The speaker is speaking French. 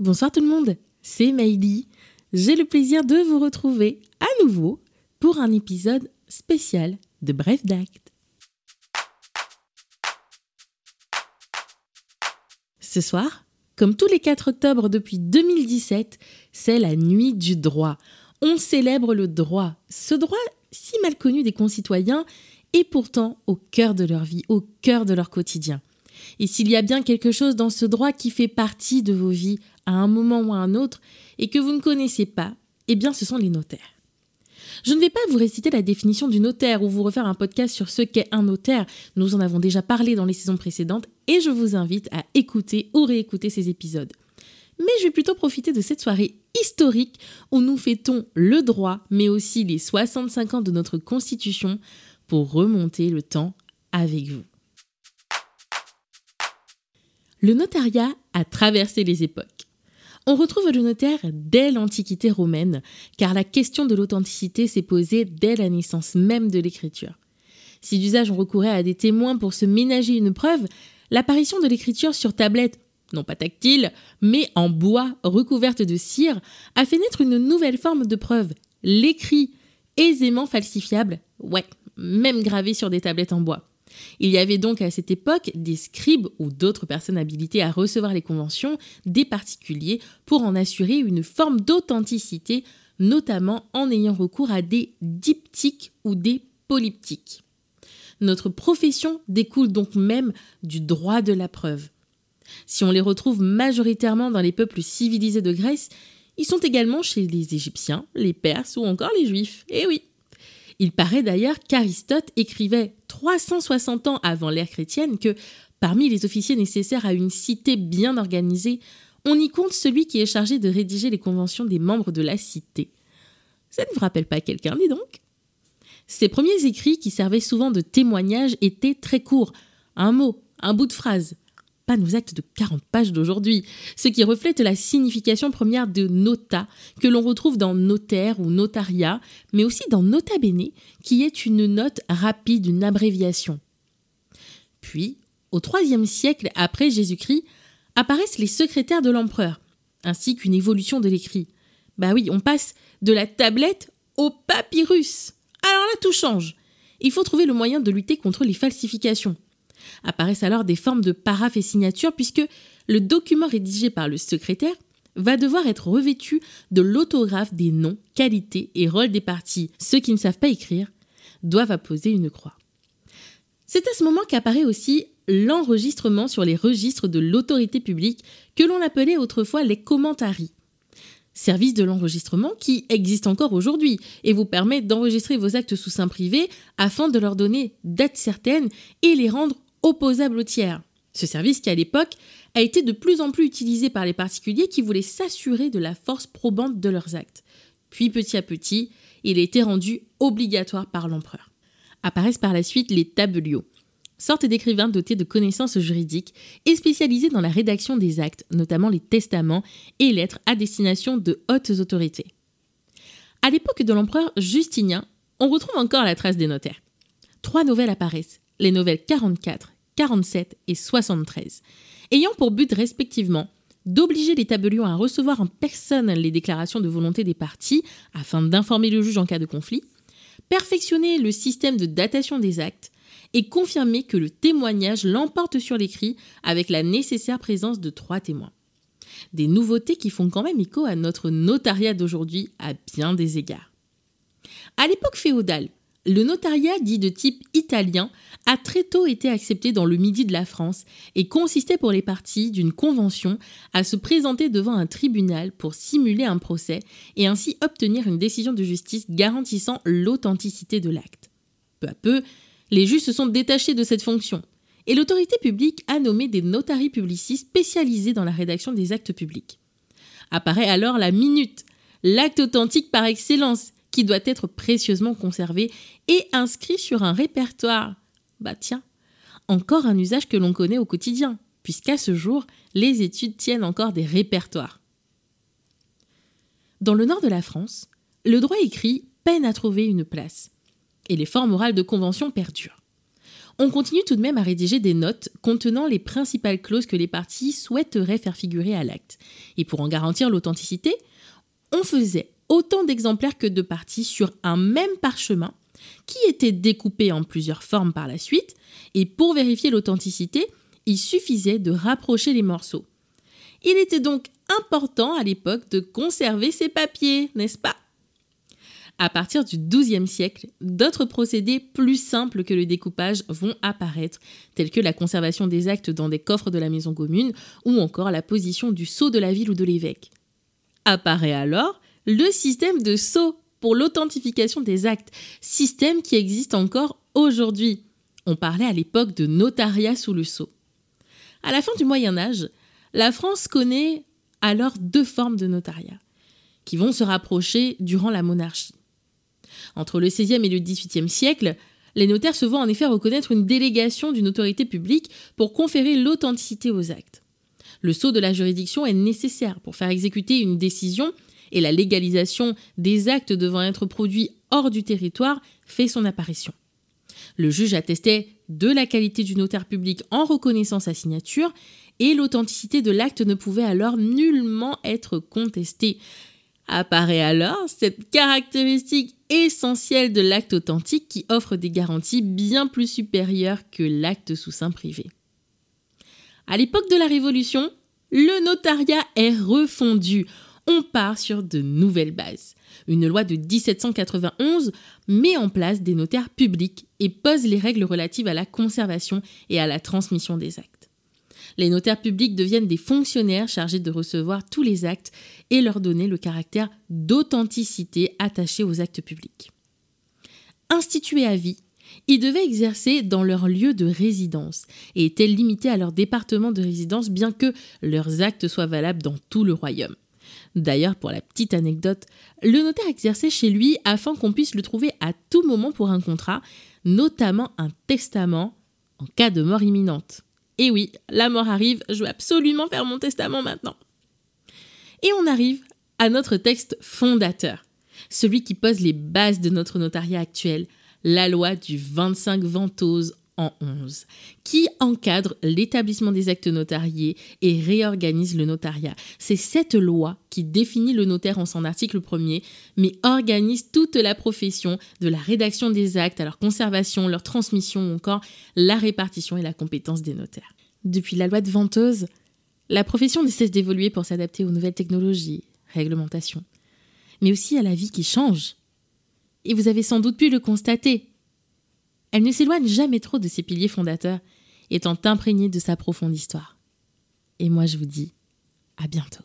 Bonsoir tout le monde, c'est Maïli. J'ai le plaisir de vous retrouver à nouveau pour un épisode spécial de Bref d'acte. Ce soir, comme tous les 4 octobre depuis 2017, c'est la nuit du droit. On célèbre le droit, ce droit si mal connu des concitoyens et pourtant au cœur de leur vie, au cœur de leur quotidien. Et s'il y a bien quelque chose dans ce droit qui fait partie de vos vies à un moment ou à un autre et que vous ne connaissez pas, eh bien ce sont les notaires. Je ne vais pas vous réciter la définition du notaire ou vous refaire un podcast sur ce qu'est un notaire. Nous en avons déjà parlé dans les saisons précédentes et je vous invite à écouter ou réécouter ces épisodes. Mais je vais plutôt profiter de cette soirée historique où nous fêtons le droit, mais aussi les 65 ans de notre Constitution pour remonter le temps avec vous. Le notariat a traversé les époques. On retrouve le notaire dès l'Antiquité romaine, car la question de l'authenticité s'est posée dès la naissance même de l'écriture. Si d'usage on recourait à des témoins pour se ménager une preuve, l'apparition de l'écriture sur tablette, non pas tactile, mais en bois recouverte de cire, a fait naître une nouvelle forme de preuve, l'écrit, aisément falsifiable, ouais, même gravé sur des tablettes en bois. Il y avait donc à cette époque des scribes ou d'autres personnes habilitées à recevoir les conventions des particuliers pour en assurer une forme d'authenticité, notamment en ayant recours à des diptyques ou des polyptyques. Notre profession découle donc même du droit de la preuve. Si on les retrouve majoritairement dans les peuples civilisés de Grèce, ils sont également chez les Égyptiens, les Perses ou encore les Juifs. Eh oui il paraît d'ailleurs qu'Aristote écrivait 360 ans avant l'ère chrétienne que parmi les officiers nécessaires à une cité bien organisée, on y compte celui qui est chargé de rédiger les conventions des membres de la cité. Ça ne vous rappelle pas quelqu'un, dis donc? Ces premiers écrits, qui servaient souvent de témoignages, étaient très courts. Un mot, un bout de phrase, nos actes de 40 pages d'aujourd'hui, ce qui reflète la signification première de nota, que l'on retrouve dans notaire ou notariat, mais aussi dans nota bene, qui est une note rapide, une abréviation. Puis, au IIIe siècle après Jésus-Christ, apparaissent les secrétaires de l'empereur, ainsi qu'une évolution de l'écrit. Bah oui, on passe de la tablette au papyrus. Alors là, tout change. Il faut trouver le moyen de lutter contre les falsifications. Apparaissent alors des formes de paraphes et signatures puisque le document rédigé par le secrétaire va devoir être revêtu de l'autographe des noms, qualités et rôles des parties. Ceux qui ne savent pas écrire doivent apposer une croix. C'est à ce moment qu'apparaît aussi l'enregistrement sur les registres de l'autorité publique que l'on appelait autrefois les commentaries. Service de l'enregistrement qui existe encore aujourd'hui et vous permet d'enregistrer vos actes sous sein privé afin de leur donner date certaine et les rendre opposable au tiers. Ce service qui à l'époque a été de plus en plus utilisé par les particuliers qui voulaient s'assurer de la force probante de leurs actes. Puis petit à petit, il a été rendu obligatoire par l'empereur. Apparaissent par la suite les tabeliots, sorte d'écrivains dotés de connaissances juridiques et spécialisés dans la rédaction des actes, notamment les testaments et lettres à destination de hautes autorités. À l'époque de l'empereur Justinien, on retrouve encore la trace des notaires. Trois nouvelles apparaissent, les nouvelles 44, 47 et 73, ayant pour but respectivement d'obliger les tabellions à recevoir en personne les déclarations de volonté des parties afin d'informer le juge en cas de conflit, perfectionner le système de datation des actes et confirmer que le témoignage l'emporte sur l'écrit avec la nécessaire présence de trois témoins. Des nouveautés qui font quand même écho à notre notariat d'aujourd'hui à bien des égards. À l'époque féodale, le notariat dit de type italien a très tôt été accepté dans le midi de la France et consistait pour les parties d'une convention à se présenter devant un tribunal pour simuler un procès et ainsi obtenir une décision de justice garantissant l'authenticité de l'acte. Peu à peu, les juges se sont détachés de cette fonction et l'autorité publique a nommé des notaries publicistes spécialisés dans la rédaction des actes publics. Apparaît alors la minute, l'acte authentique par excellence, qui doit être précieusement conservé et inscrit sur un répertoire. Bah tiens, encore un usage que l'on connaît au quotidien, puisqu'à ce jour, les études tiennent encore des répertoires. Dans le nord de la France, le droit écrit peine à trouver une place, et les formes orales de convention perdurent. on continue tout de même à rédiger des notes contenant les principales clauses que les parties souhaiteraient faire figurer à l'acte. Et pour en garantir l'authenticité, on faisait autant d'exemplaires que de parties sur un même parchemin qui était découpé en plusieurs formes par la suite, et pour vérifier l'authenticité, il suffisait de rapprocher les morceaux. Il était donc important à l'époque de conserver ces papiers, n'est-ce pas? À partir du XIIe siècle, d'autres procédés plus simples que le découpage vont apparaître, tels que la conservation des actes dans des coffres de la maison commune ou encore la position du sceau de la ville ou de l'évêque. Apparaît alors le système de sceau pour l'authentification des actes, système qui existe encore aujourd'hui. On parlait à l'époque de notariat sous le sceau. À la fin du Moyen Âge, la France connaît alors deux formes de notariat qui vont se rapprocher durant la monarchie. Entre le XVIe et le XVIIIe siècle, les notaires se voient en effet reconnaître une délégation d'une autorité publique pour conférer l'authenticité aux actes. Le sceau de la juridiction est nécessaire pour faire exécuter une décision et la légalisation des actes devant être produits hors du territoire fait son apparition. Le juge attestait de la qualité du notaire public en reconnaissant sa signature et l'authenticité de l'acte ne pouvait alors nullement être contestée. Apparaît alors cette caractéristique essentielle de l'acte authentique qui offre des garanties bien plus supérieures que l'acte sous sein privé. À l'époque de la Révolution, le notariat est refondu. On part sur de nouvelles bases. Une loi de 1791 met en place des notaires publics et pose les règles relatives à la conservation et à la transmission des actes les notaires publics deviennent des fonctionnaires chargés de recevoir tous les actes et leur donner le caractère d'authenticité attaché aux actes publics. Institués à vie, ils devaient exercer dans leur lieu de résidence et étaient limités à leur département de résidence bien que leurs actes soient valables dans tout le royaume. D'ailleurs, pour la petite anecdote, le notaire exerçait chez lui afin qu'on puisse le trouver à tout moment pour un contrat, notamment un testament en cas de mort imminente. Et oui, la mort arrive, je veux absolument faire mon testament maintenant. Et on arrive à notre texte fondateur, celui qui pose les bases de notre notariat actuel, la loi du 25 Ventose en 11, qui encadre l'établissement des actes notariés et réorganise le notariat. C'est cette loi qui définit le notaire en son article premier, mais organise toute la profession de la rédaction des actes à leur conservation, leur transmission ou encore la répartition et la compétence des notaires. Depuis la loi de Ventose, la profession ne cesse d'évoluer pour s'adapter aux nouvelles technologies, réglementations, mais aussi à la vie qui change. Et vous avez sans doute pu le constater. Elle ne s'éloigne jamais trop de ses piliers fondateurs, étant imprégnée de sa profonde histoire. Et moi je vous dis à bientôt.